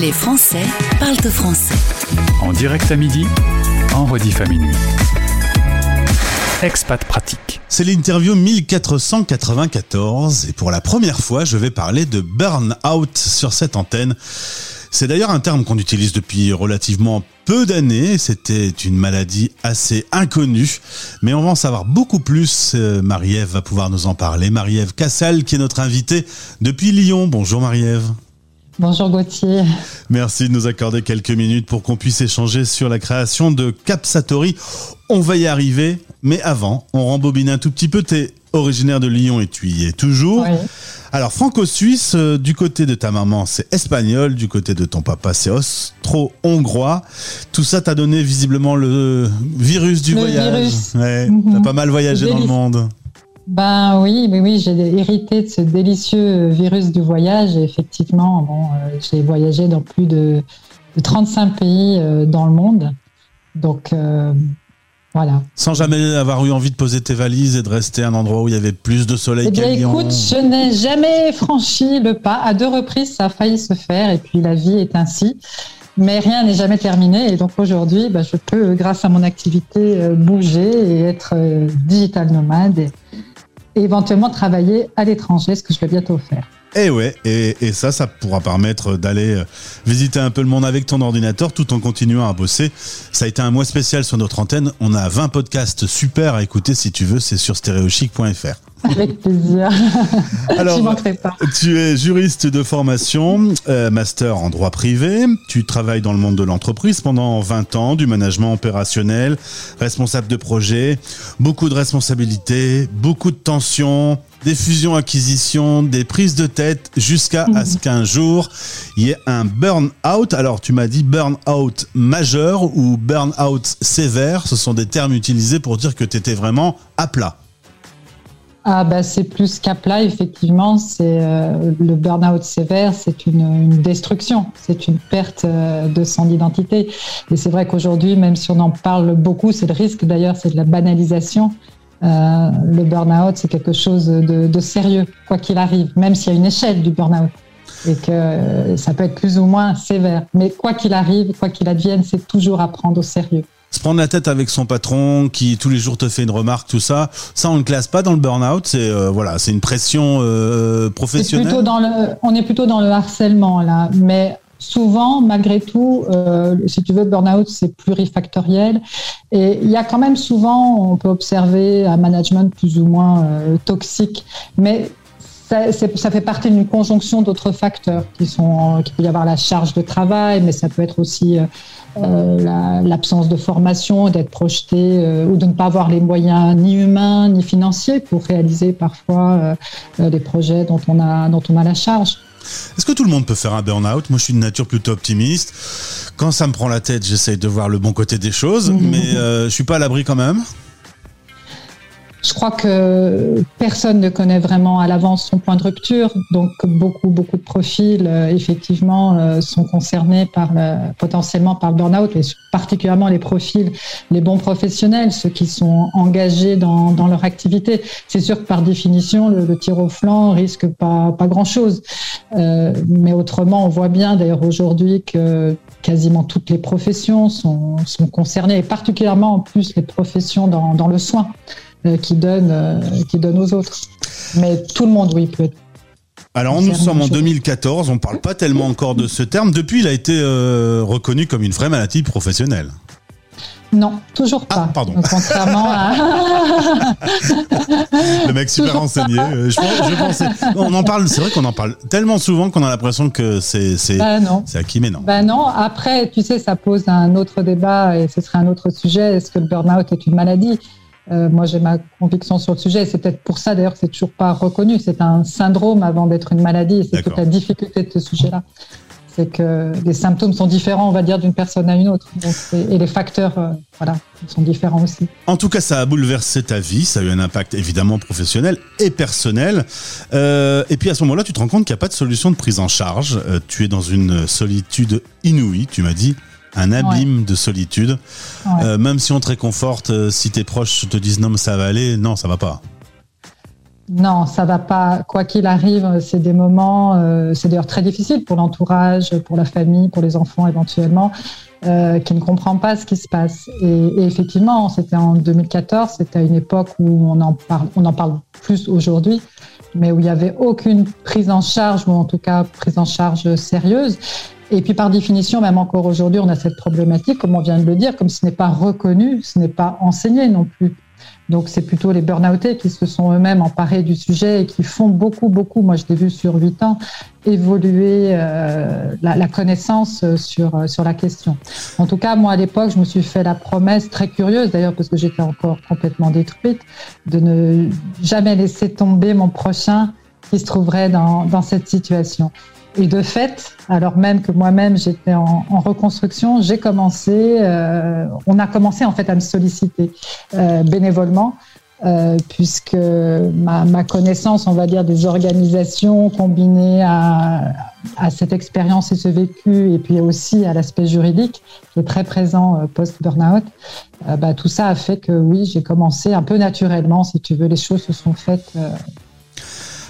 Les Français parlent au français. En direct à midi, en rediff à minuit. Expat pratique. C'est l'interview 1494 et pour la première fois, je vais parler de burn-out sur cette antenne. C'est d'ailleurs un terme qu'on utilise depuis relativement peu d'années. C'était une maladie assez inconnue, mais on va en savoir beaucoup plus. Euh, Marie-Ève va pouvoir nous en parler. Marie-Ève Cassel, qui est notre invitée depuis Lyon. Bonjour Marie-Ève. Bonjour Gauthier. Merci de nous accorder quelques minutes pour qu'on puisse échanger sur la création de Capsatori. On va y arriver, mais avant, on rembobine un tout petit peu. Tu es originaire de Lyon et tu y es toujours. Oui. Alors, franco-suisse, euh, du côté de ta maman, c'est espagnol, du côté de ton papa, c'est austro-hongrois. Tout ça t'a donné visiblement le virus du Le voyage. virus. Ouais, Mhm. T'as pas mal voyagé dans le monde. Ben oui, oui, oui, j'ai hérité de ce délicieux virus du voyage. Et effectivement, bon, euh, j'ai voyagé dans plus de, de 35 pays euh, dans le monde. Donc euh, voilà. Sans jamais avoir eu envie de poser tes valises et de rester à un endroit où il y avait plus de soleil Eh bien, écoute, je n'ai jamais franchi le pas. À deux reprises, ça a failli se faire. Et puis la vie est ainsi. Mais rien n'est jamais terminé. Et donc aujourd'hui, ben, je peux, grâce à mon activité, bouger et être digital nomade et, et éventuellement travailler à l'étranger, ce que je vais bientôt faire. Et ouais, et, et ça, ça pourra permettre d'aller euh, visiter un peu le monde avec ton ordinateur tout en continuant à bosser. Ça a été un mois spécial sur notre antenne. On a 20 podcasts super à écouter si tu veux, c'est sur stéréochic.fr. Avec plaisir. Alors, pas. Tu es juriste de formation, euh, master en droit privé. Tu travailles dans le monde de l'entreprise pendant 20 ans, du management opérationnel, responsable de projet, beaucoup de responsabilités, beaucoup de tensions, des fusions-acquisitions, des prises de tête, jusqu'à à ce qu'un jour, il y ait un burn-out. Alors, tu m'as dit burn-out majeur ou burn-out sévère. Ce sont des termes utilisés pour dire que tu étais vraiment à plat. Ah bah c'est plus qu'à plat, effectivement. C'est euh, le burn-out sévère, c'est une, une destruction, c'est une perte euh, de son identité. Et c'est vrai qu'aujourd'hui, même si on en parle beaucoup, c'est le risque d'ailleurs, c'est de la banalisation. Euh, le burn-out, c'est quelque chose de, de sérieux, quoi qu'il arrive, même s'il y a une échelle du burn-out et que euh, ça peut être plus ou moins sévère. Mais quoi qu'il arrive, quoi qu'il advienne, c'est toujours à prendre au sérieux. se prendre la tête avec son patron qui tous les jours te fait une remarque, tout ça, ça on ne classe pas dans le burn-out, c'est euh, voilà, c'est une pression euh, professionnelle. plutôt dans le, on est plutôt dans le harcèlement là, mais souvent, malgré tout, euh, si tu veux, burn-out, c'est plurifactoriel. Et il y a quand même souvent, on peut observer un management plus ou moins euh, toxique, mais ça, fait partie d'une conjonction d'autres facteurs qui sont, qui peut y avoir la charge de travail, mais ça peut être aussi euh, la- l'absence de formation, d'être projeté ou de ne pas avoir les moyens ni humains ni financiers pour réaliser parfois euh, les projets dont on a dont on a la charge. Est-ce que tout le monde peut faire un burn-out Moi, je suis de nature plutôt optimiste. Quand ça me prend la tête, j'essaye de voir le bon côté des choses, mais euh, je suis pas à l'abri quand même. Je crois que personne ne connaît vraiment à l'avance son point de rupture, donc beaucoup beaucoup de profils euh, effectivement euh, sont concernés par le, potentiellement par le burn-out, et particulièrement les profils, les bons professionnels, ceux qui sont engagés dans, dans leur activité. C'est sûr que par définition, le, le tir au flanc risque pas pas grand chose, Euh, mais autrement, on voit bien d'ailleurs aujourd'hui que quasiment toutes les professions sont, sont concernées, et particulièrement en plus les professions dans, dans le soin qui donnent euh, qui donnent aux autres. Mais tout le monde, oui, peut être. Alors, nous sommes en même chose. 2014, on parle pas tellement encore de ce terme. Depuis, il a été euh, reconnu comme une vraie maladie professionnelle. Non, toujours pas. Ah, pardon. Donc, contrairement à. Le mec super Toujours renseigné. euh, Je, je pensais. On en parle. C'est vrai qu'on en parle tellement souvent qu'on a l'impression que c'est c'est bah c'est acquis, mais non. Ben non. Après, tu sais, ça pose un autre débat et ce serait un autre sujet. Est-ce que le burn-out est une maladie? Euh, Moi, j'ai ma conviction sur le sujet. C'est peut-être pour ça, d'ailleurs, que c'est toujours pas reconnu. C'est un syndrome avant d'être une maladie. C'est toute la difficulté de ce sujet-là. C'est que les symptômes sont différents, on va dire, d'une personne à une autre. Donc, et les facteurs, euh, voilà, sont différents aussi. En tout cas, ça a bouleversé ta vie. Ça a eu un impact évidemment professionnel et personnel. Euh, et puis à ce moment-là, tu te rends compte qu'il n'y a pas de solution de prise en charge. Tu es dans une solitude inouïe. Tu m'as dit un abîme de solitude. Ouais. Euh, même si on te réconforte, euh, si tes proches te disent non, mais ça va aller, non, ça va pas. Non, ça va pas. Quoi qu'il arrive, c'est des moments, euh, c'est d'ailleurs très difficile pour l'entourage, pour la famille, pour les enfants éventuellement, euh, qui ne comprennent pas ce qui se passe. Et, effectivement, c'était en 2014, c'était à une époque où on en parle, on en parle plus aujourd'hui, mais où il n'y avait aucune prise en charge, ou en tout cas prise en charge sérieuse. Et puis par définition, même encore aujourd'hui, on a cette problématique, comme on vient de le dire, comme ce n'est pas reconnu, ce n'est pas enseigné non plus. Donc c'est plutôt les burn-outés qui se sont eux-mêmes emparés du sujet et qui font beaucoup, beaucoup, moi je l'ai vu sur huit ans, évoluer euh, la, la, connaissance sur, sur la question. En tout cas, moi à l'époque, je me suis fait la promesse très curieuse, d'ailleurs parce que j'étais encore complètement détruite, de ne jamais laisser tomber mon prochain qui se trouverait dans, dans cette situation. Et de fait, alors même que moi-même j'étais en, reconstruction, j'ai commencé, euh, on a commencé en fait à me solliciter euh, bénévolement, euh, puisque ma, ma, connaissance, on va dire, des organisations combinée à, à cette expérience et ce vécu, et puis aussi à l'aspect juridique qui est très présent euh, post-burnout, euh, bah, tout ça a fait que oui, j'ai commencé un peu naturellement, si tu veux, les choses se sont faites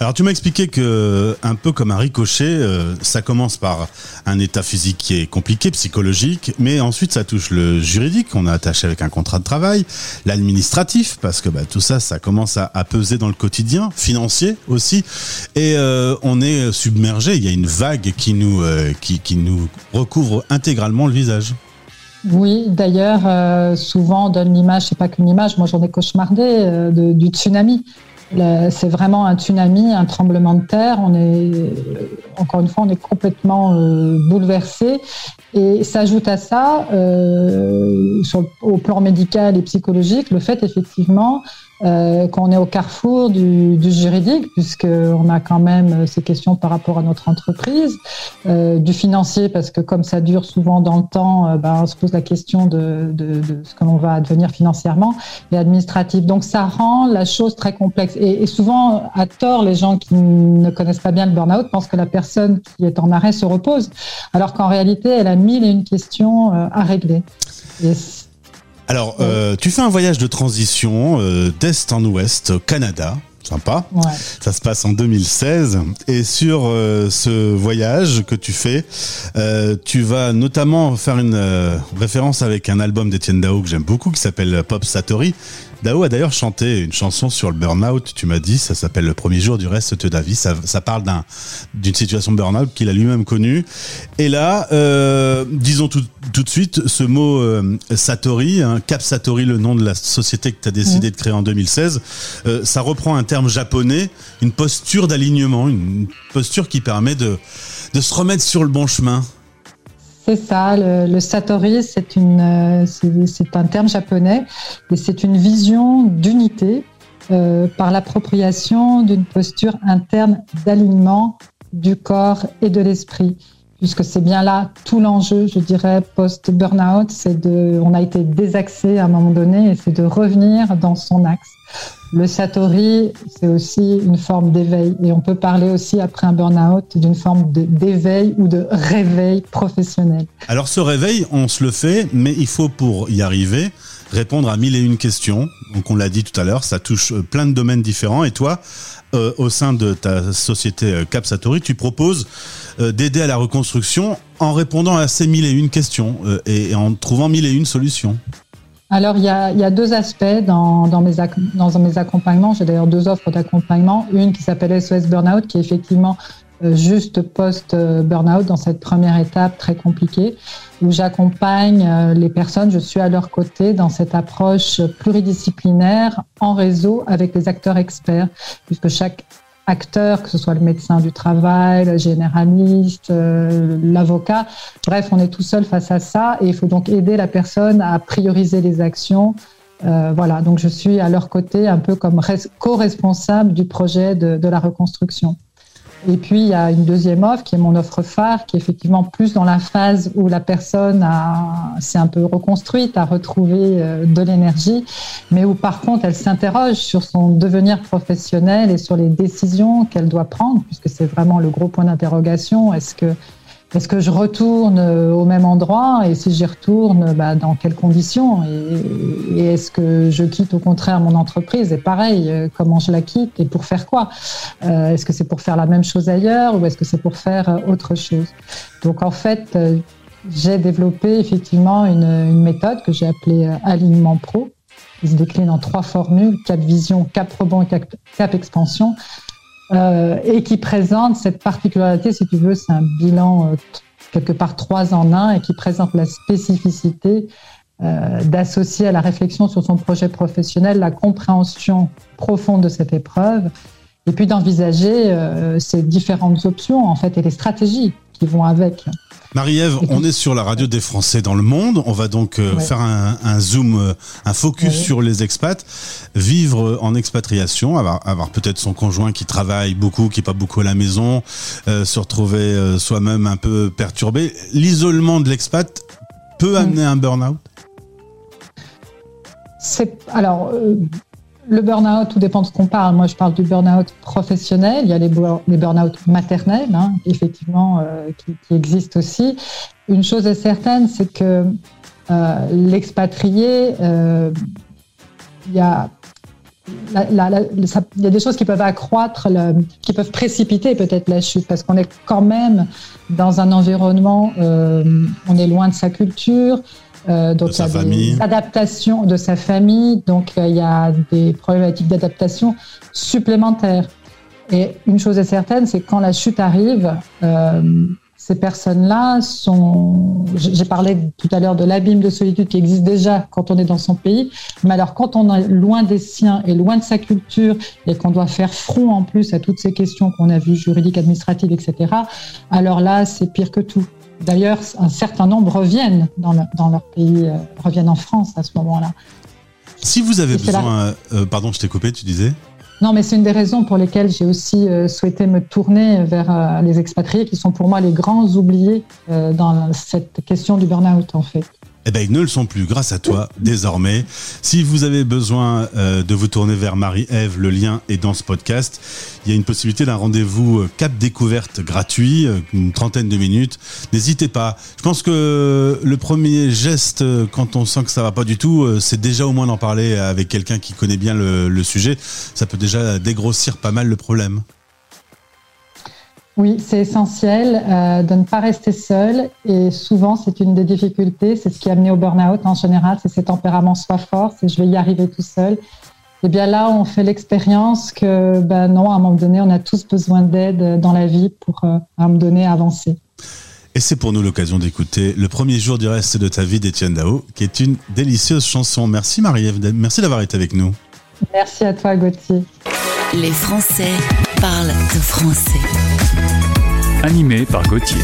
alors tu m'as expliqué que, un peu comme un ricochet, euh, ça commence par un état physique qui est compliqué, psychologique, mais ensuite ça touche le juridique, on est attaché avec un contrat de travail, l'administratif, parce que bah, tout ça, ça commence à, peser dans le quotidien, financier aussi, et euh, on est submergé, il y a une vague qui nous, euh, recouvre intégralement le visage. Oui, d'ailleurs, souvent on donne l'image, c'est pas qu'une image, moi j'en ai cauchemardé, du tsunami. C'est vraiment un tsunami, un tremblement de terre. On est, encore une fois, on est complètement euh, bouleversé. Et s'ajoute à ça, euh, sur, au plan médical et psychologique, le fait effectivement euh, qu'on est au carrefour du, du juridique, puisqu'on a quand même ces questions par rapport à notre entreprise, euh, du financier, parce que comme ça dure souvent dans le temps, euh, ben, on se pose la question de, de, de ce que l'on va advenir financièrement, et administratif. Donc ça rend la chose très complexe. Et, souvent, à tort, les gens qui ne connaissent pas bien le burn-out pensent que la personne qui est en arrêt se repose, alors qu'en réalité, elle a mille et une questions euh, à régler. Alors, euh, tu fais un voyage de transition euh, d'est en ouest au Canada. Sympa. Ouais. Ça se passe en 2016. Et sur euh, ce voyage que tu fais, tu vas notamment faire une référence avec un album d'Etienne Dao que j'aime beaucoup qui s'appelle Pop Satori. Dao a d'ailleurs chanté une chanson sur le burn-out, tu m'as dit, ça s'appelle Le premier jour du reste de ta vie. Ça, ça parle d'un, d'une situation de burn-out qu'il a lui-même connue. Et là, euh, disons tout, tout, de suite, ce mot euh, Satori, hein, Cap Satori, le nom de la société que tu as décidé mmh. de créer en 2016, euh, ça reprend un terme japonais, une posture d'alignement, une posture qui permet de, de se remettre sur le bon chemin. C'est ça, le, le satori, c'est une, c'est un terme japonais, et c'est une vision d'unité euh, par l'appropriation d'une posture interne d'alignement du corps et de l'esprit, puisque c'est bien là tout l'enjeu, je dirais, post-burnout, c'est de, on a été désaxé à un moment donné, et c'est de revenir dans son axe. Le satori, c'est aussi une forme d'éveil. Et on peut parler aussi, après un burn-out, d'une forme d'éveil ou de réveil professionnel. Alors ce réveil, on se le fait, mais il faut pour y arriver répondre à mille et une questions. Donc on l'a dit tout à l'heure, ça touche plein de domaines différents. Et toi, euh, au sein de ta société Cap Satori, tu proposes euh, d'aider à la reconstruction en répondant à ces mille et une questions euh, et en trouvant mille et une solutions. Alors, il y a, il y a deux aspects dans, dans, mes, dans mes accompagnements. J'ai d'ailleurs deux offres d'accompagnement. Une qui s'appelle SOS Burnout, qui est effectivement euh, juste post-burnout dans cette première étape très compliquée, où j'accompagne euh, les personnes, je suis à leur côté dans cette approche pluridisciplinaire en réseau avec les acteurs experts, puisque chaque acteurs, que ce soit le médecin du travail, le généraliste, euh, l'avocat. Bref, on est tout seul face à ça et il faut donc aider la personne à prioriser les actions. Euh, voilà, donc je suis à leur côté un peu comme co-responsable du projet de, de la reconstruction. Et puis, il y a une deuxième offre qui est mon offre phare, qui est effectivement plus dans la phase où la personne s'est un peu reconstruite, a retrouvé euh, de l'énergie, mais où par contre, elle s'interroge sur son devenir professionnel et sur les décisions qu'elle doit prendre, puisque c'est vraiment le gros point d'interrogation. Est-ce que est-ce que je retourne au même endroit et si j'y retourne, bah, dans quelles conditions et, est-ce que je quitte au contraire mon entreprise? Et pareil, euh, comment je la quitte et pour faire quoi? Euh, Est-ce que c'est pour faire la même chose ailleurs ou est-ce que c'est pour faire euh, autre chose? Donc en fait, j'ai développé effectivement une, méthode que j'ai appelée alignement pro. Il se décline en trois formules cap vision, cap rebond et cap expansion. Euh, et qui présente cette particularité, si tu veux, c'est un bilan euh, quelque part trois en un et qui présente la spécificité euh, d'associer à la réflexion sur son projet professionnel la compréhension profonde de cette épreuve et puis d'envisager ces différentes options en fait et les stratégies qui vont avec. Marie-Ève, on est sur la radio des Français dans le monde. On va donc euh, faire un, zoom, euh, un focus sur les expats. Vivre en expatriation, avoir, avoir peut-être son conjoint qui travaille beaucoup, qui est pas beaucoup à la maison, euh, se retrouver soi-même un peu perturbé. L'isolement de l'expat peut amener un burn-out? Alors le burn-out, tout dépend de ce qu'on parle. Moi, je parle du burn-out professionnel. Il y a les, burn-out maternels, hein, effectivement, euh, qui, existent aussi. Une chose est certaine, c'est que euh, l'expatrié, euh, il y a il y a des choses qui peuvent accroître, qui peuvent précipiter peut-être la chute, parce qu'on est quand même dans un environnement, on est loin de sa culture, euh, donc, de sa famille. Adaptation de sa famille. Donc, euh, il y a des problématiques d'adaptation supplémentaires. Et une chose est certaine, c'est que quand la chute arrive, euh, ces personnes-là sont. J'ai parlé tout à l'heure de l'abîme de solitude qui existe déjà quand on est dans son pays, mais alors quand on est loin des siens et loin de sa culture et qu'on doit faire front en plus à toutes ces questions qu'on a vues, juridiques, administratives, etc., alors là, c'est pire que tout. D'ailleurs, un certain nombre reviennent dans, leur pays, euh, reviennent en France à ce moment-là. Si vous avez besoin, euh, pardon, je t'ai coupé, tu disais non, mais c'est une des raisons pour lesquelles j'ai aussi euh, souhaité me tourner vers les expatriés, qui sont pour moi les grands oubliés dans cette question du burn-out, en fait eh ben, ils ne le sont plus grâce à toi désormais. Si vous avez besoin euh, de vous tourner vers Marie-Ève, le lien est dans ce podcast. Il y a une possibilité d'un rendez-vous euh, cap découverte gratuit, euh, une trentaine de minutes. N'hésitez pas. Je pense que le premier geste, quand on sent que ça va pas du tout, c'est déjà au moins d'en parler avec quelqu'un qui connaît bien le sujet. Ça peut déjà dégrossir pas mal le problème. Oui, c'est essentiel euh, de ne pas rester seul et souvent c'est une des difficultés, c'est ce qui a amené au burn-out en général, c'est ces tempéraments soit forts, c'est je vais y arriver tout seul. Et eh bien là, on fait l'expérience que ben non, à un moment donné, on a tous besoin d'aide dans la vie pour euh, à un moment donné avancer. Et c'est pour nous l'occasion d'écouter le premier jour du reste de ta vie d'Étienne Dao, qui est une délicieuse chanson. Merci Marie-Ève, merci d'avoir été avec nous. Merci à toi Gauthier. Les Français parlent de français. Animé par Gauthier.